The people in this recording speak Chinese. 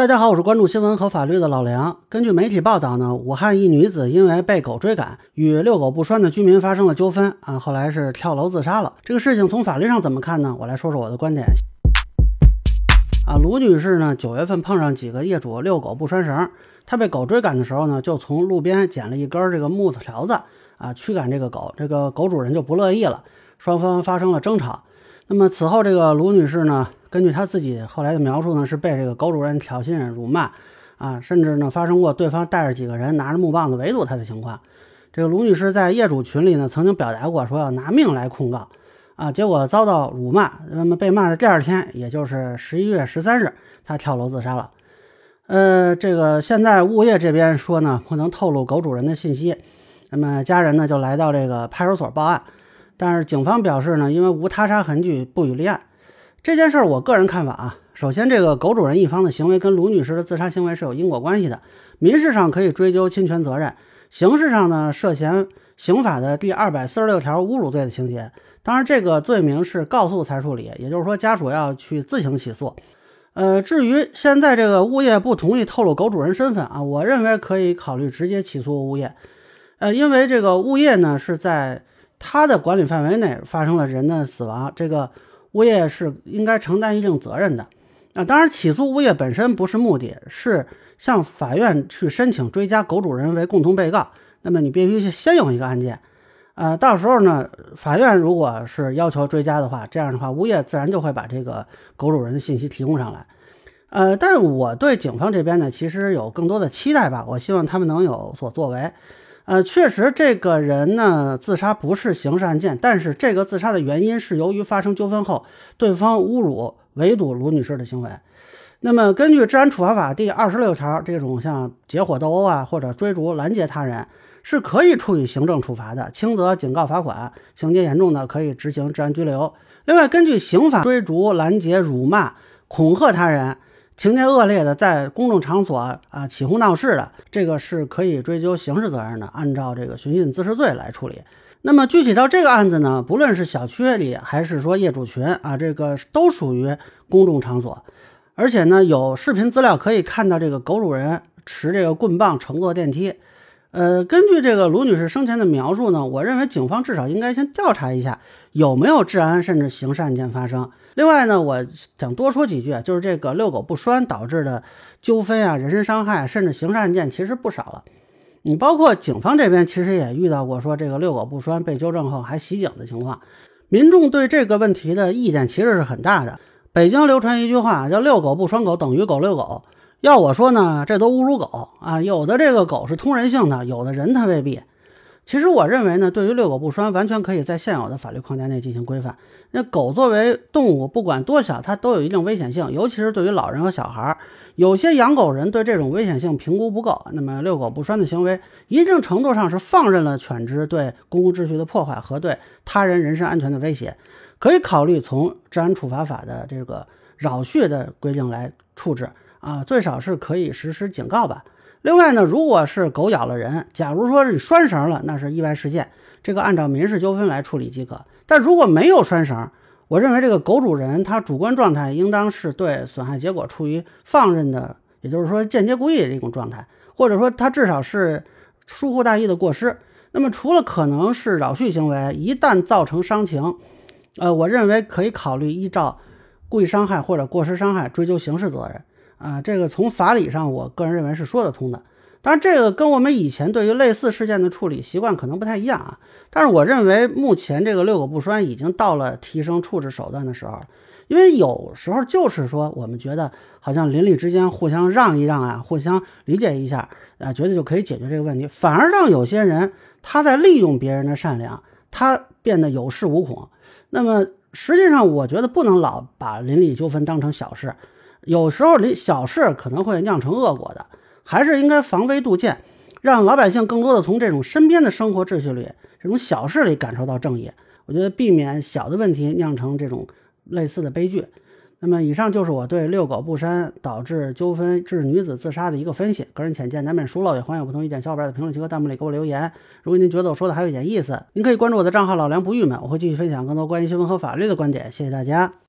大家好，我是关注新闻和法律的老梁。根据媒体报道呢，武汉一女子因为被狗追赶，与遛狗不拴的居民发生了纠纷啊，后来是跳楼自杀了。这个事情从法律上怎么看呢？我来说说我的观点。啊，卢女士呢，九月份碰上几个业主遛狗不拴绳，她被狗追赶的时候呢，就从路边捡了一根这个木头条子啊，驱赶这个狗。这个狗主人就不乐意了，双方发生了争吵。那么此后，这个卢女士呢？根据他自己后来的描述呢，是被这个狗主人挑衅、辱骂，啊，甚至呢发生过对方带着几个人拿着木棒子围堵他的情况。这个卢女士在业主群里呢，曾经表达过说要拿命来控告，啊，结果遭到辱骂，那么被骂的第二天，也就是十一月十三日，她跳楼自杀了。呃，这个现在物业这边说呢，不能透露狗主人的信息，那么家人呢就来到这个派出所报案，但是警方表示呢，因为无他杀痕迹，不予立案。这件事儿，我个人看法啊，首先，这个狗主人一方的行为跟卢女士的自杀行为是有因果关系的，民事上可以追究侵权责任，刑事上呢涉嫌刑法的第二百四十六条侮辱罪的情节。当然，这个罪名是告诉才处理，也就是说家属要去自行起诉。呃，至于现在这个物业不同意透露狗主人身份啊，我认为可以考虑直接起诉物业。呃，因为这个物业呢是在他的管理范围内发生了人的死亡，这个。物业是应该承担一定责任的，啊，当然起诉物业本身不是目的，是向法院去申请追加狗主人为共同被告。那么你必须先有一个案件，呃，到时候呢，法院如果是要求追加的话，这样的话，物业自然就会把这个狗主人的信息提供上来。呃，但我对警方这边呢，其实有更多的期待吧，我希望他们能有所作为。呃，确实，这个人呢自杀不是刑事案件，但是这个自杀的原因是由于发生纠纷后，对方侮辱、围堵卢女士的行为。那么，根据《治安处罚法》第二十六条，这种像结伙斗殴啊，或者追逐、拦截他人，是可以处以行政处罚的，轻则警告、罚款，情节严重的可以执行治安拘留。另外，根据刑法，追逐、拦截、辱骂、恐吓他人。情节恶劣的，在公众场所啊起哄闹事的，这个是可以追究刑事责任的，按照这个寻衅滋事罪来处理。那么具体到这个案子呢，不论是小区里还是说业主群啊，这个都属于公众场所，而且呢有视频资料可以看到这个狗主人持这个棍棒乘坐电梯。呃，根据这个卢女士生前的描述呢，我认为警方至少应该先调查一下有没有治安甚至刑事案件发生。另外呢，我想多说几句，就是这个遛狗不拴导致的纠纷啊、人身伤害甚至刑事案件其实不少了。你包括警方这边其实也遇到过说这个遛狗不拴被纠正后还袭警的情况。民众对这个问题的意见其实是很大的。北京流传一句话叫“遛狗不拴狗等于狗遛狗”。要我说呢，这都侮辱狗啊！有的这个狗是通人性的，有的人它未必。其实我认为呢，对于遛狗不拴，完全可以在现有的法律框架内进行规范。那狗作为动物，不管多小，它都有一定危险性，尤其是对于老人和小孩。有些养狗人对这种危险性评估不够，那么遛狗不拴的行为，一定程度上是放任了犬只对公共秩序的破坏和对他人人身安全的威胁，可以考虑从治安处罚法的这个扰序的规定来处置。啊，最少是可以实施警告吧。另外呢，如果是狗咬了人，假如说是拴绳了，那是意外事件，这个按照民事纠纷来处理即可。但如果没有拴绳，我认为这个狗主人他主观状态应当是对损害结果处于放任的，也就是说间接故意的一种状态，或者说他至少是疏忽大意的过失。那么除了可能是扰序行为，一旦造成伤情，呃，我认为可以考虑依照故意伤害或者过失伤害追究刑事责任。啊，这个从法理上，我个人认为是说得通的。当然，这个跟我们以前对于类似事件的处理习惯可能不太一样啊。但是，我认为目前这个六狗不拴已经到了提升处置手段的时候，因为有时候就是说，我们觉得好像邻里之间互相让一让啊，互相理解一下啊，觉得就可以解决这个问题，反而让有些人他在利用别人的善良，他变得有恃无恐。那么，实际上我觉得不能老把邻里纠纷当成小事。有时候，你小事可能会酿成恶果的，还是应该防微杜渐，让老百姓更多的从这种身边的生活秩序里、这种小事里感受到正义。我觉得避免小的问题酿成这种类似的悲剧。那么，以上就是我对遛狗不拴导致纠纷致女子自杀的一个分析。个人浅见难免疏漏，也欢迎有不同意见小伙伴在评论区和弹幕里给我留言。如果您觉得我说的还有一点意思，您可以关注我的账号老梁不郁闷，我会继续分享更多关于新闻和法律的观点。谢谢大家。